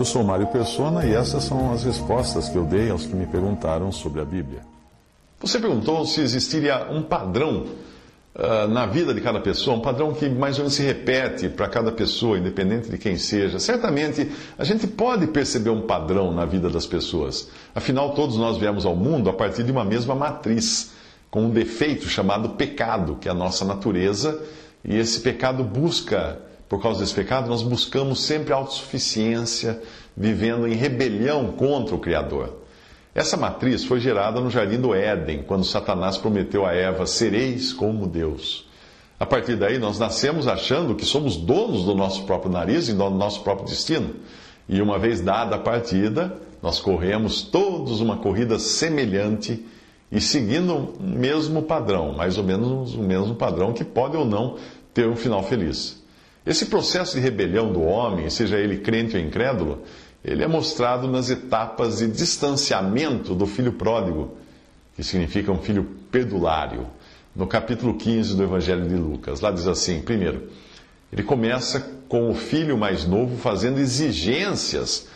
Eu sou Mário Persona e essas são as respostas que eu dei aos que me perguntaram sobre a Bíblia. Você perguntou se existiria um padrão uh, na vida de cada pessoa, um padrão que mais ou menos se repete para cada pessoa, independente de quem seja. Certamente a gente pode perceber um padrão na vida das pessoas. Afinal, todos nós viemos ao mundo a partir de uma mesma matriz, com um defeito chamado pecado, que é a nossa natureza, e esse pecado busca por causa desse pecado, nós buscamos sempre autossuficiência, vivendo em rebelião contra o Criador. Essa matriz foi gerada no jardim do Éden, quando Satanás prometeu a Eva: sereis como Deus. A partir daí, nós nascemos achando que somos donos do nosso próprio nariz e do nosso próprio destino. E uma vez dada a partida, nós corremos todos uma corrida semelhante e seguindo o mesmo padrão, mais ou menos o mesmo padrão que pode ou não ter um final feliz. Esse processo de rebelião do homem, seja ele crente ou incrédulo, ele é mostrado nas etapas de distanciamento do filho pródigo, que significa um filho perdulário, no capítulo 15 do Evangelho de Lucas. Lá diz assim: primeiro, ele começa com o filho mais novo fazendo exigências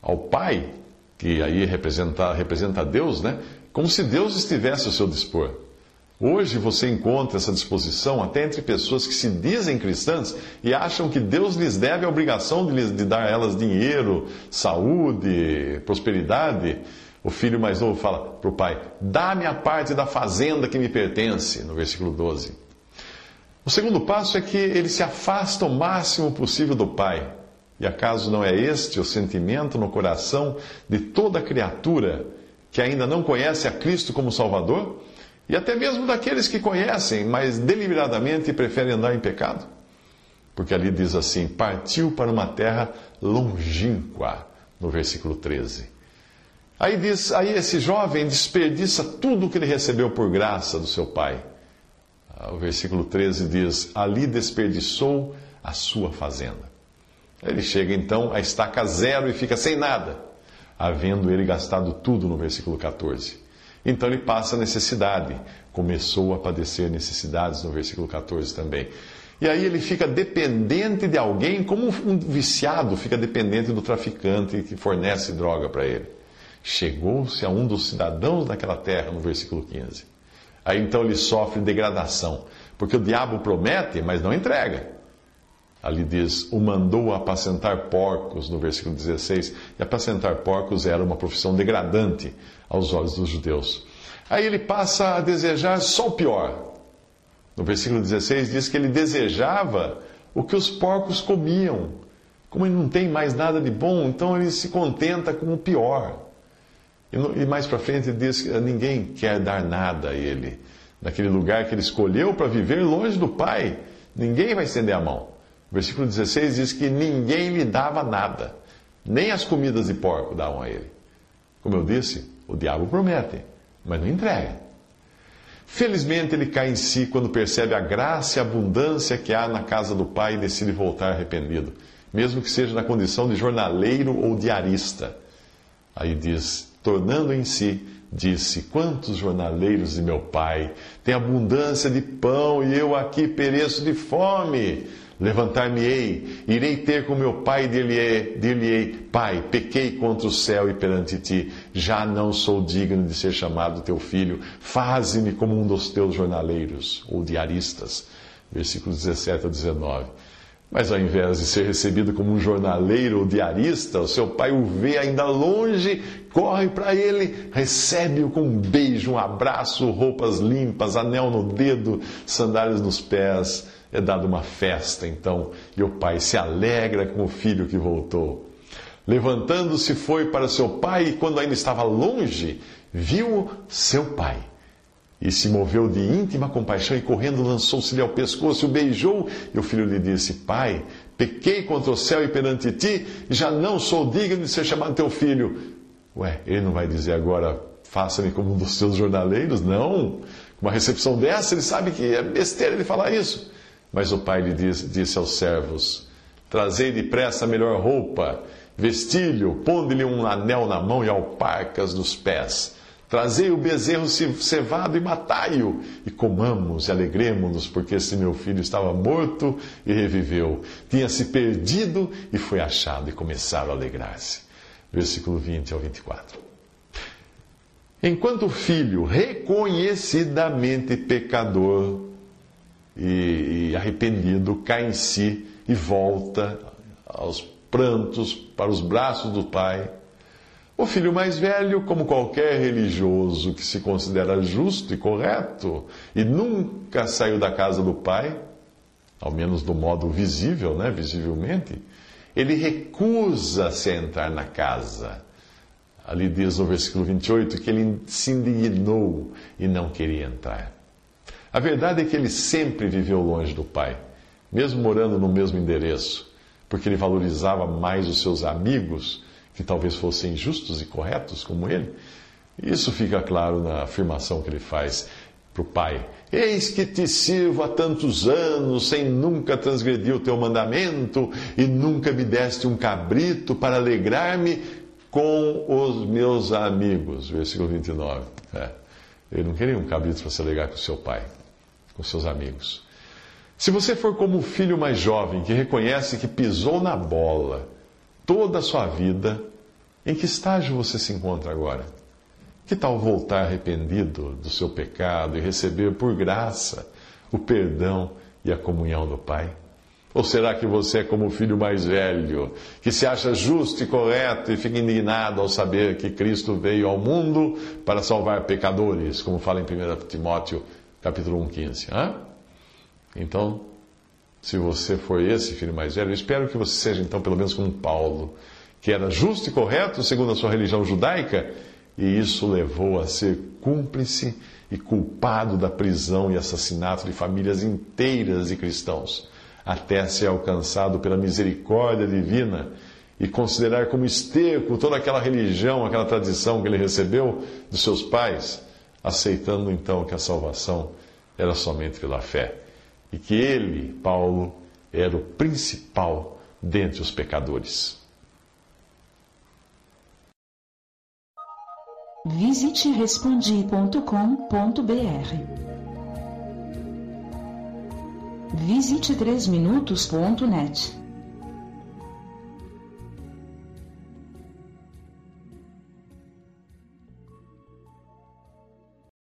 ao pai, que aí representa, representa Deus, né? Como se Deus estivesse ao seu dispor. Hoje você encontra essa disposição até entre pessoas que se dizem cristãs e acham que Deus lhes deve a obrigação de, lhes, de dar a elas dinheiro, saúde, prosperidade. O filho mais novo fala para o pai: Dá-me a parte da fazenda que me pertence, no versículo 12. O segundo passo é que ele se afasta o máximo possível do pai. E acaso não é este o sentimento no coração de toda criatura que ainda não conhece a Cristo como Salvador? E até mesmo daqueles que conhecem, mas deliberadamente preferem andar em pecado. Porque ali diz assim: partiu para uma terra longínqua, no versículo 13. Aí diz, aí esse jovem desperdiça tudo o que ele recebeu por graça do seu pai. Ah, o versículo 13 diz: ali desperdiçou a sua fazenda. Ele chega então a estaca zero e fica sem nada, havendo ele gastado tudo no versículo 14. Então ele passa necessidade. Começou a padecer necessidades, no versículo 14 também. E aí ele fica dependente de alguém, como um viciado fica dependente do traficante que fornece droga para ele. Chegou-se a um dos cidadãos daquela terra, no versículo 15. Aí então ele sofre degradação, porque o diabo promete, mas não entrega. Ali diz: o mandou apacentar porcos, no versículo 16. E apacentar porcos era uma profissão degradante aos olhos dos judeus. Aí ele passa a desejar só o pior. No versículo 16 diz que ele desejava o que os porcos comiam. Como ele não tem mais nada de bom, então ele se contenta com o pior. E mais para frente diz que ninguém quer dar nada a ele. Naquele lugar que ele escolheu para viver longe do Pai, ninguém vai estender a mão. O versículo 16 diz que ninguém lhe dava nada, nem as comidas de porco davam a ele. Como eu disse, o diabo promete, mas não entrega. Felizmente ele cai em si quando percebe a graça e a abundância que há na casa do Pai e decide voltar arrependido, mesmo que seja na condição de jornaleiro ou diarista. Aí diz: tornando em si, disse: Quantos jornaleiros de meu pai têm abundância de pão e eu aqui pereço de fome? Levantar-me-ei, irei ter com meu pai e dir-lhe-ei: Pai, pequei contra o céu e perante ti, já não sou digno de ser chamado teu filho, faze-me como um dos teus jornaleiros ou diaristas. Versículos 17 a 19. Mas ao invés de ser recebido como um jornaleiro ou diarista, o seu pai o vê ainda longe, corre para ele, recebe-o com um beijo, um abraço, roupas limpas, anel no dedo, sandálias nos pés é dada uma festa, então, e o pai se alegra com o filho que voltou. Levantando-se, foi para seu pai, e quando ainda estava longe, viu seu pai. E se moveu de íntima compaixão e correndo lançou-se-lhe ao pescoço o beijou. E o filho lhe disse: Pai, pequei contra o céu e perante ti, e já não sou digno de ser chamado teu filho. Ué, ele não vai dizer agora, faça-me como um dos seus jornaleiros? Não. Com uma recepção dessa, ele sabe que é besteira ele falar isso. Mas o pai lhe disse, disse aos servos: Trazei depressa a melhor roupa, vestilho, ponde-lhe um anel na mão e alparcas nos pés Trazei o bezerro cevado e matai-o, e comamos e alegremos-nos, porque esse meu filho estava morto e reviveu, tinha se perdido e foi achado, e começaram a alegrar-se. Versículo 20 ao 24. Enquanto o filho, reconhecidamente pecador e, e arrependido, cai em si e volta aos prantos para os braços do pai, o filho mais velho, como qualquer religioso que se considera justo e correto e nunca saiu da casa do pai, ao menos do modo visível, né, visivelmente, ele recusa-se a entrar na casa. Ali diz no versículo 28 que ele se indignou e não queria entrar. A verdade é que ele sempre viveu longe do pai, mesmo morando no mesmo endereço, porque ele valorizava mais os seus amigos que talvez fossem justos e corretos como ele. Isso fica claro na afirmação que ele faz para o pai: Eis que te sirvo há tantos anos, sem nunca transgredir o teu mandamento, e nunca me deste um cabrito para alegrar-me com os meus amigos. Versículo 29. É. Ele não queria um cabrito para se alegrar com seu pai, com seus amigos. Se você for como o filho mais jovem que reconhece que pisou na bola toda a sua vida, em que estágio você se encontra agora? Que tal voltar arrependido do seu pecado e receber por graça o perdão e a comunhão do Pai? Ou será que você é como o filho mais velho, que se acha justo e correto e fica indignado ao saber que Cristo veio ao mundo para salvar pecadores, como fala em 1 Timóteo capítulo 1,15? Então, se você for esse filho mais velho, eu espero que você seja então pelo menos como Paulo, que era justo e correto segundo a sua religião judaica, e isso levou a ser cúmplice e culpado da prisão e assassinato de famílias inteiras de cristãos, até ser alcançado pela misericórdia divina e considerar como esterco toda aquela religião, aquela tradição que ele recebeu dos seus pais, aceitando então que a salvação era somente pela fé e que ele, Paulo, era o principal dentre os pecadores. Visite respondi.com.br. Visite 3minutos.net.